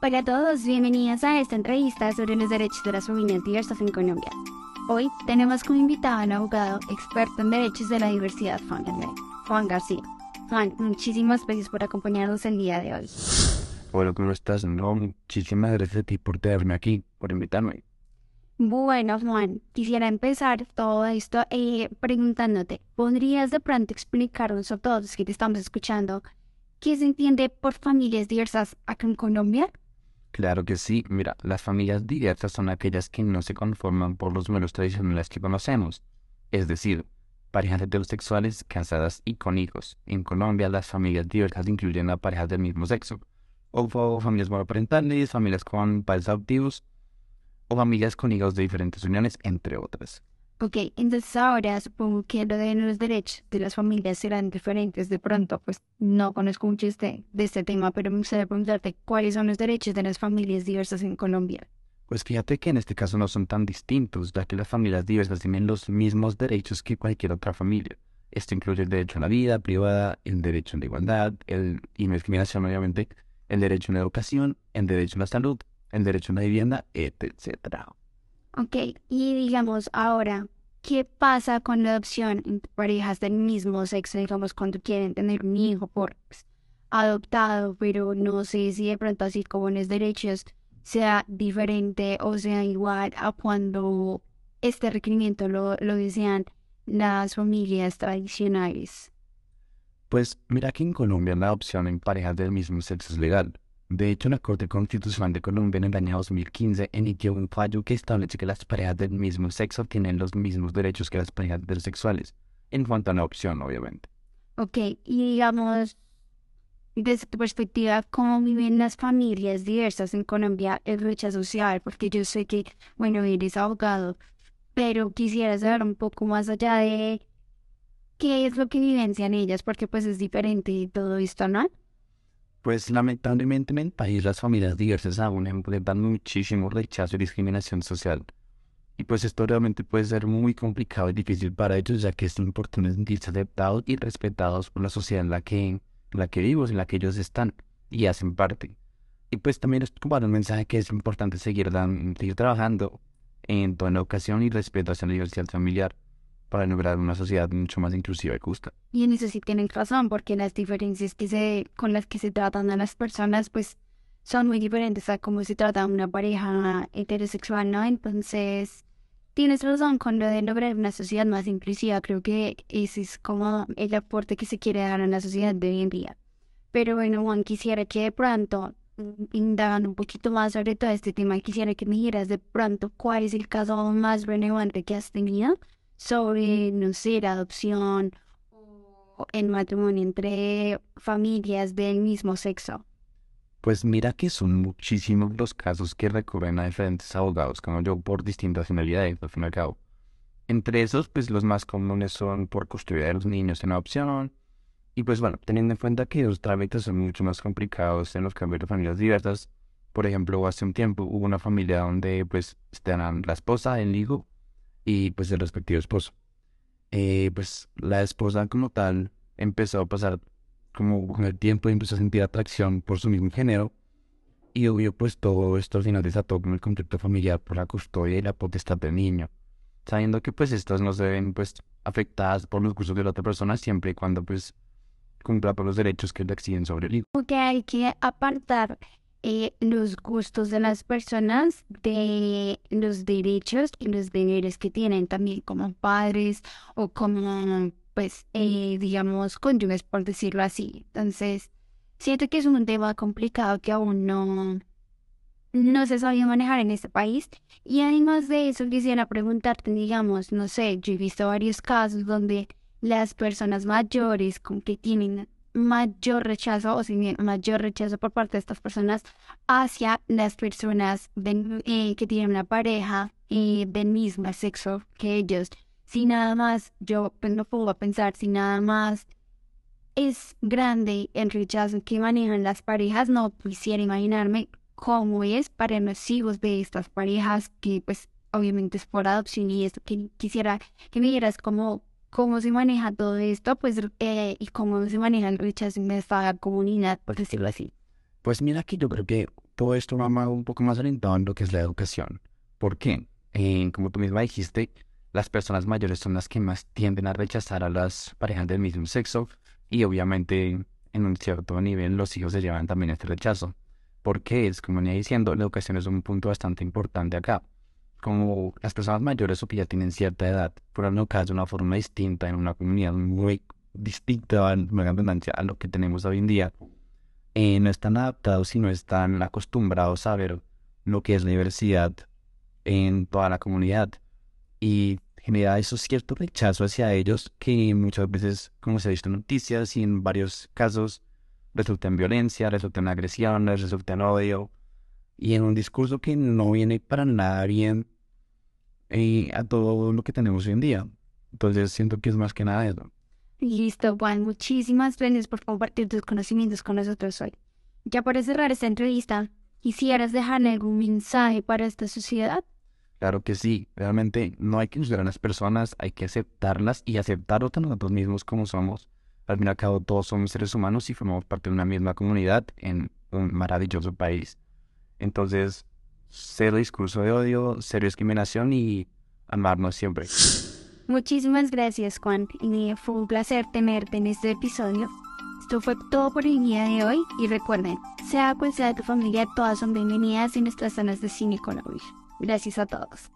Hola a todos, bienvenidos a esta entrevista sobre los derechos de las familias diversas en Colombia. Hoy tenemos como invitado a un abogado experto en derechos de la diversidad familiar, Juan García. Juan, muchísimas gracias por acompañarnos el día de hoy. Hola, ¿cómo estás? No, muchísimas gracias a ti por tenerme aquí, por invitarme. Bueno, Juan, quisiera empezar todo esto eh, preguntándote, ¿podrías de pronto explicarnos a todos los que te estamos escuchando qué se entiende por familias diversas acá en Colombia? Claro que sí. Mira, las familias diversas son aquellas que no se conforman por los modelos tradicionales que conocemos. Es decir, parejas heterosexuales casadas y con hijos. En Colombia, las familias diversas incluyen a parejas del mismo sexo. O, familias monoparentales, familias con padres adoptivos, o familias con hijos de diferentes uniones, entre otras. Ok, entonces ahora supongo que lo de los derechos de las familias serán diferentes. De pronto, pues no conozco mucho este, de este tema, pero me gustaría preguntarte cuáles son los derechos de las familias diversas en Colombia. Pues fíjate que en este caso no son tan distintos, ya que las familias diversas tienen los mismos derechos que cualquier otra familia. Esto incluye el derecho a la vida privada, el derecho a la igualdad, el, y no discriminación obviamente, el derecho a la educación, el derecho a la salud, el derecho a la vivienda, etc. Ok, y digamos ahora, ¿qué pasa con la adopción entre parejas del mismo sexo? Digamos, cuando quieren tener un hijo por pues, adoptado, pero no sé si de pronto así como los derechos sea diferente o sea igual a cuando este requerimiento lo, lo desean las familias tradicionales. Pues mira que en Colombia la adopción en parejas del mismo sexo es legal. De hecho, la Corte Constitucional de Colombia en el año 2015 emitió un fallo que establece que las parejas del mismo sexo tienen los mismos derechos que las parejas heterosexuales, en cuanto a la opción, obviamente. Ok, y digamos, desde tu perspectiva, ¿cómo viven las familias diversas en Colombia el rechazo social? Porque yo sé que, bueno, eres abogado, pero quisiera saber un poco más allá de qué es lo que vivencian ellas, porque pues es diferente todo esto, ¿no? Pues lamentablemente en el país las familias diversas aún enfrentan muchísimo rechazo y discriminación social. Y pues esto realmente puede ser muy complicado y difícil para ellos ya que es importante sentirse aceptados y respetados por la sociedad en la que, en la que vivimos, en la que ellos están y hacen parte. Y pues también es como un mensaje que es importante seguir, seguir trabajando en toda la educación y respeto hacia la diversidad familiar para lograr una sociedad mucho más inclusiva y justa. Y en eso sí tienen razón, porque las diferencias que se, con las que se tratan a las personas, pues son muy diferentes a cómo se trata una pareja heterosexual, ¿no? Entonces, tienes razón con lo de lograr una sociedad más inclusiva. Creo que ese es como el aporte que se quiere dar a la sociedad de hoy en día. Pero bueno, Juan, quisiera que de pronto, indagando un poquito más sobre todo este tema, quisiera que me dijeras de pronto cuál es el caso más relevante que has tenido sobre, no sé, la adopción o el matrimonio entre familias del mismo sexo? Pues mira que son muchísimos los casos que recurren a diferentes abogados, como yo, por distintas finalidades, al fin y al cabo. Entre esos, pues los más comunes son por custodia de los niños en adopción. Y pues bueno, teniendo en cuenta que los trámites son mucho más complicados en los cambios de familias diversas. Por ejemplo, hace un tiempo hubo una familia donde pues estaban la esposa, el hijo y pues el respectivo esposo. Eh, pues la esposa como tal empezó a pasar como con el tiempo empezó a sentir atracción por su mismo género y obvio pues todo esto al final desató con el conflicto familiar por la custodia y la potestad del niño, sabiendo que pues estas no se ven pues afectadas por los gustos de la otra persona siempre y cuando pues cumpla por los derechos que le exigen sobre el hijo. Que hay que apartar eh, los gustos de las personas de los derechos y los deberes que tienen también como padres o como, pues, eh, digamos, cónyuges, por decirlo así. Entonces, siento que es un tema complicado que aún no, no se sabía manejar en este país. Y además de eso, quisiera preguntarte, digamos, no sé, yo he visto varios casos donde las personas mayores con que tienen mayor rechazo o sin mayor rechazo por parte de estas personas hacia las personas eh, que tienen una pareja y del mismo sexo que ellos. Si nada más, yo pues, no puedo pensar, si nada más es grande el rechazo que manejan las parejas, no quisiera imaginarme cómo es para los hijos de estas parejas que pues obviamente es por adopción y esto que quisiera que me dieras como cómo se maneja todo esto, pues, eh, y cómo se maneja el rechazo en esta comunidad, por decirlo así. Pues mira que yo creo que todo esto va más- un poco más orientado en lo que es la educación. ¿Por qué? Eh, como tú misma dijiste, las personas mayores son las que más tienden a rechazar a las parejas del mismo sexo y obviamente en un cierto nivel los hijos se llevan también este rechazo. ¿Por qué? Es como venía diciendo, la educación es un punto bastante importante acá. Como las personas mayores o que ya tienen cierta edad fueron educadas de una forma distinta en una comunidad muy distinta, a lo que tenemos hoy en día, eh, no están adaptados y no están acostumbrados a ver lo que es la diversidad en toda la comunidad. Y genera eso cierto rechazo hacia ellos que muchas veces, como se ha visto en noticias y en varios casos, resulta en violencia, resulta en agresiones, resulta en odio y en un discurso que no viene para nada bien eh, a todo lo que tenemos hoy en día. Entonces siento que es más que nada eso. Listo, Juan. Muchísimas gracias por compartir tus conocimientos con nosotros hoy. Ya para cerrar esta entrevista, ¿quisieras dejar algún mensaje para esta sociedad? Claro que sí, realmente no hay que juzgar a las personas, hay que aceptarlas y aceptarnos a nosotros mismos como somos. Al fin y al cabo, todos somos seres humanos y formamos parte de una misma comunidad en un maravilloso país. Entonces, cero discurso de odio, cero discriminación y amarnos siempre. Muchísimas gracias, Juan. Y fue un placer tenerte en este episodio. Esto fue todo por el día de hoy. Y recuerden, sea cual sea tu familia, todas son bienvenidas en nuestras zonas de cine con Gracias a todos.